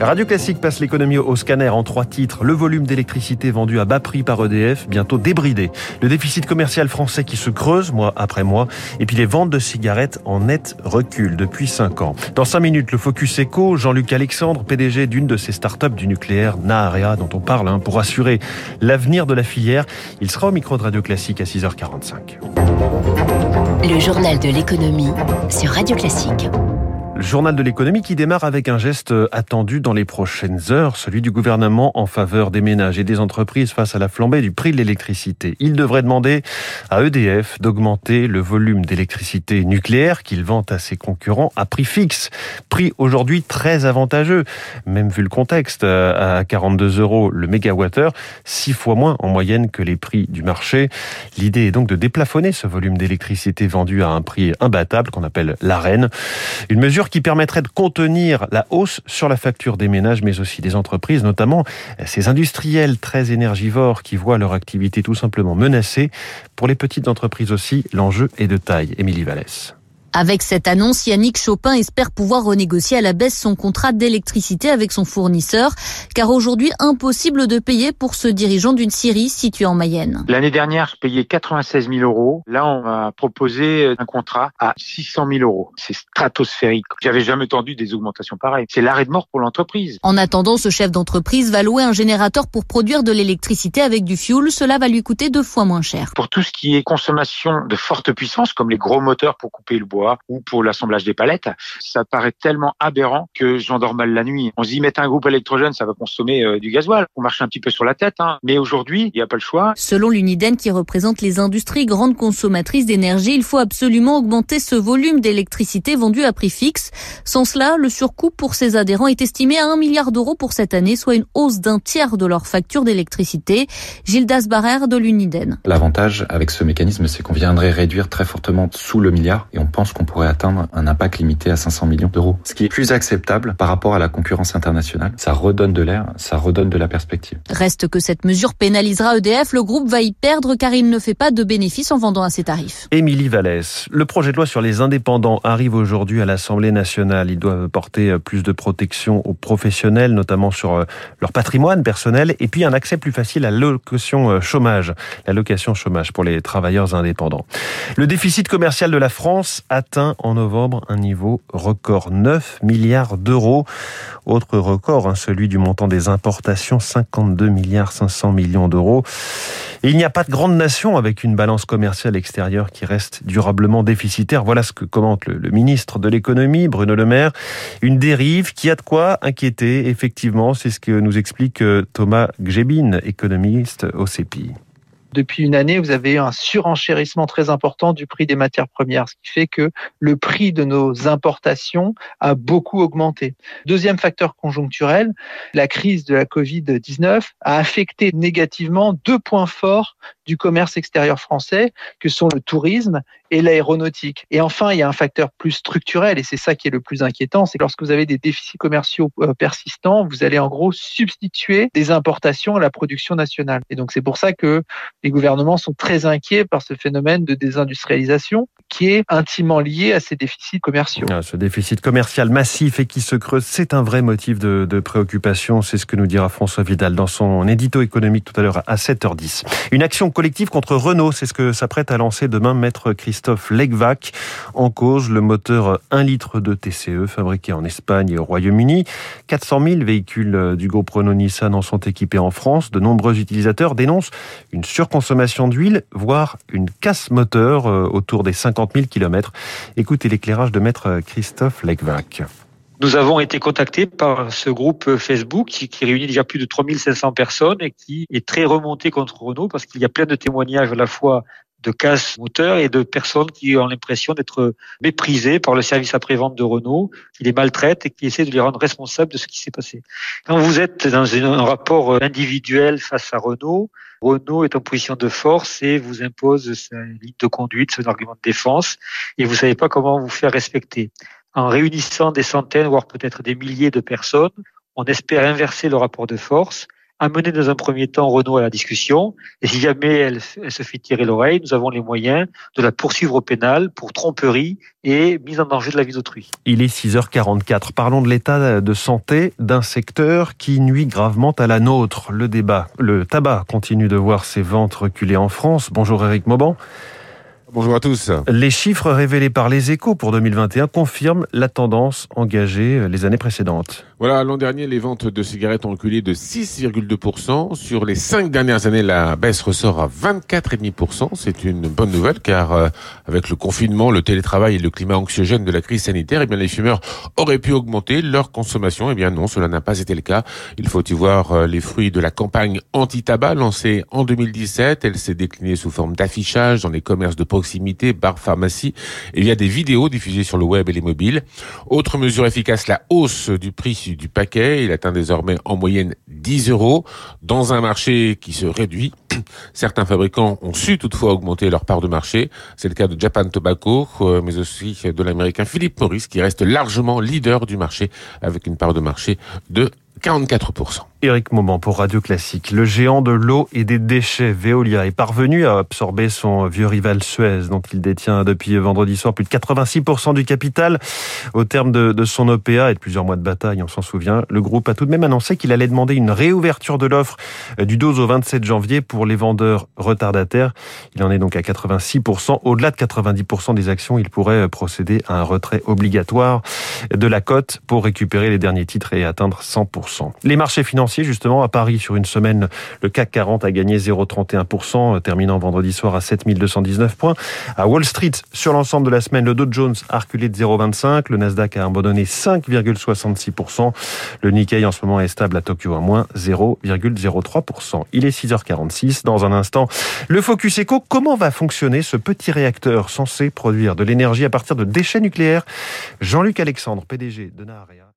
Radio Classique passe l'économie au scanner en trois titres. Le volume d'électricité vendu à bas prix par EDF, bientôt débridé. Le déficit commercial français qui se creuse mois après mois. Et puis les ventes de cigarettes en net recul depuis cinq ans. Dans cinq minutes, le Focus Eco, Jean-Luc Alexandre, PDG d'une de ces startups du nucléaire, Naarea, dont on parle, hein, pour assurer l'avenir de la filière. Il sera au micro de Radio Classique à 6h45. Le journal de l'économie sur Radio Classique. Le journal de l'économie qui démarre avec un geste attendu dans les prochaines heures, celui du gouvernement en faveur des ménages et des entreprises face à la flambée du prix de l'électricité. Il devrait demander à EDF d'augmenter le volume d'électricité nucléaire qu'il vend à ses concurrents à prix fixe. Prix aujourd'hui très avantageux, même vu le contexte, à 42 euros le mégawattheure, six fois moins en moyenne que les prix du marché. L'idée est donc de déplafonner ce volume d'électricité vendu à un prix imbattable qu'on appelle l'arène. Une mesure qui permettrait de contenir la hausse sur la facture des ménages, mais aussi des entreprises, notamment ces industriels très énergivores qui voient leur activité tout simplement menacée. Pour les petites entreprises aussi, l'enjeu est de taille. Émilie Vallès. Avec cette annonce, Yannick Chopin espère pouvoir renégocier à la baisse son contrat d'électricité avec son fournisseur, car aujourd'hui impossible de payer pour ce dirigeant d'une scierie située en Mayenne. L'année dernière, je payais 96 000 euros. Là, on m'a proposé un contrat à 600 000 euros. C'est stratosphérique. J'avais jamais entendu des augmentations pareilles. C'est l'arrêt de mort pour l'entreprise. En attendant, ce chef d'entreprise va louer un générateur pour produire de l'électricité avec du fuel. Cela va lui coûter deux fois moins cher. Pour tout ce qui est consommation de forte puissance, comme les gros moteurs pour couper le bois, ou pour l'assemblage des palettes, ça paraît tellement aberrant que j'endors mal la nuit. On se dit mettre un groupe électrogène, ça va consommer euh, du gasoil. On marche un petit peu sur la tête, hein. mais aujourd'hui, il n'y a pas le choix. Selon l'Uniden qui représente les industries grandes consommatrices d'énergie, il faut absolument augmenter ce volume d'électricité vendu à prix fixe. Sans cela, le surcoût pour ses adhérents est estimé à 1 milliard d'euros pour cette année, soit une hausse d'un tiers de leur facture d'électricité. Gildas Barrère de l'Uniden. L'avantage avec ce mécanisme, c'est qu'on viendrait réduire très fortement sous le milliard et on pense qu'on pourrait atteindre un impact limité à 500 millions d'euros. Ce qui est plus acceptable par rapport à la concurrence internationale. Ça redonne de l'air, ça redonne de la perspective. Reste que cette mesure pénalisera EDF. Le groupe va y perdre car il ne fait pas de bénéfices en vendant à ses tarifs. Émilie Vallès. Le projet de loi sur les indépendants arrive aujourd'hui à l'Assemblée nationale. Il doit porter plus de protection aux professionnels, notamment sur euh, leur patrimoine personnel, et puis un accès plus facile à l'allocation euh, chômage, l'allocation chômage pour les travailleurs indépendants. Le déficit commercial de la France a atteint en novembre un niveau record 9 milliards d'euros. Autre record, hein, celui du montant des importations 52 milliards 500 millions d'euros. Il n'y a pas de grande nation avec une balance commerciale extérieure qui reste durablement déficitaire. Voilà ce que commente le, ministre de l'économie, Bruno Le Maire. Une dérive qui a de quoi inquiéter, effectivement. C'est ce que nous explique euh, Thomas Gébin, économiste au CEPI depuis une année, vous avez eu un surenchérissement très important du prix des matières premières, ce qui fait que le prix de nos importations a beaucoup augmenté. Deuxième facteur conjoncturel, la crise de la Covid-19 a affecté négativement deux points forts du commerce extérieur français, que sont le tourisme et l'aéronautique. Et enfin, il y a un facteur plus structurel, et c'est ça qui est le plus inquiétant, c'est que lorsque vous avez des déficits commerciaux euh, persistants, vous allez en gros substituer des importations à la production nationale. Et donc c'est pour ça que les gouvernements sont très inquiets par ce phénomène de désindustrialisation qui est intimement lié à ces déficits commerciaux. Ah, ce déficit commercial massif et qui se creuse, c'est un vrai motif de, préoccupation. C'est ce que nous dira François Vidal dans son édito économique tout à l'heure à 7h10. Une action collective contre Renault, c'est ce que s'apprête à lancer demain maître Christophe Legvac. En cause, le moteur 1 litre de TCE fabriqué en Espagne et au Royaume-Uni. 400 000 véhicules du groupe Renault-Nissan en sont équipés en France. De nombreux utilisateurs dénoncent une surconsommation d'huile, voire une casse moteur euh, autour des 50 50 000 km. Écoutez l'éclairage de maître Christophe Legvac. Nous avons été contactés par ce groupe Facebook qui, qui, réunit déjà plus de 3500 personnes et qui est très remonté contre Renault parce qu'il y a plein de témoignages à la fois de casse moteur et de personnes qui ont l'impression d'être méprisées par le service après-vente de Renault, qui les maltraite et qui essaie de les rendre responsables de ce qui s'est passé. Quand vous êtes dans un rapport individuel face à Renault, Renault est en position de force et vous impose sa ligne de conduite, son argument de défense, et vous savez pas comment vous faire respecter. En réunissant des centaines, voire peut-être des milliers de personnes, on espère inverser le rapport de force amener dans un premier temps Renault à la discussion. Et si jamais elle, se fait tirer l'oreille, nous avons les moyens de la poursuivre au pénal pour tromperie et mise en danger de la vie d'autrui. Il est 6h44. Parlons de l'état de santé d'un secteur qui nuit gravement à la nôtre. Le débat, le tabac continue de voir ses ventes reculer en France. Bonjour Eric Mauban. Bonjour à tous. Les chiffres révélés par les échos pour 2021 confirment la tendance engagée les années précédentes. Voilà, l'an dernier, les ventes de cigarettes ont reculé de 6,2%. Sur les cinq dernières années, la baisse ressort à 24,5%. C'est une bonne nouvelle car euh, avec le confinement, le télétravail et le climat anxiogène de la crise sanitaire, eh bien, les fumeurs auraient pu augmenter leur consommation. Eh bien non, cela n'a pas été le cas. Il faut y voir euh, les fruits de la campagne anti-tabac lancée en 2017. Elle s'est déclinée sous forme d'affichage dans les commerces de proximité, bar, pharmacie et via des vidéos diffusées sur le web et les mobiles. Autre mesure efficace, la hausse du prix du paquet. Il atteint désormais en moyenne 10 euros dans un marché qui se réduit. Certains fabricants ont su toutefois augmenter leur part de marché. C'est le cas de Japan Tobacco, euh, mais aussi de l'américain Philip Morris qui reste largement leader du marché avec une part de marché de 44%. Éric Moment pour Radio Classique. Le géant de l'eau et des déchets, Veolia, est parvenu à absorber son vieux rival Suez, dont il détient depuis vendredi soir plus de 86% du capital. Au terme de, son OPA et de plusieurs mois de bataille, on s'en souvient, le groupe a tout de même annoncé qu'il allait demander une réouverture de l'offre du 12 au 27 janvier pour les vendeurs retardataires. Il en est donc à 86%. Au-delà de 90% des actions, il pourrait procéder à un retrait obligatoire de la cote pour récupérer les derniers titres et atteindre 100%. Les marchés financiers justement, à Paris, sur une semaine, le CAC 40 a gagné 0,31%, euh, terminant vendredi soir à 7219 points. À Wall Street, sur l'ensemble de la semaine, le Dow Jones a reculé de 0,25%, le Nasdaq a abandonné 5,66%, le Nikkei en ce moment est stable à Tokyo à moins 0,03%. Il est 6h46. Dans un instant, le Focus Eco, comment va fonctionner ce petit réacteur censé produire de l'énergie à partir de déchets nucléaires? Jean-Luc Alexandre, PDG de Naharia.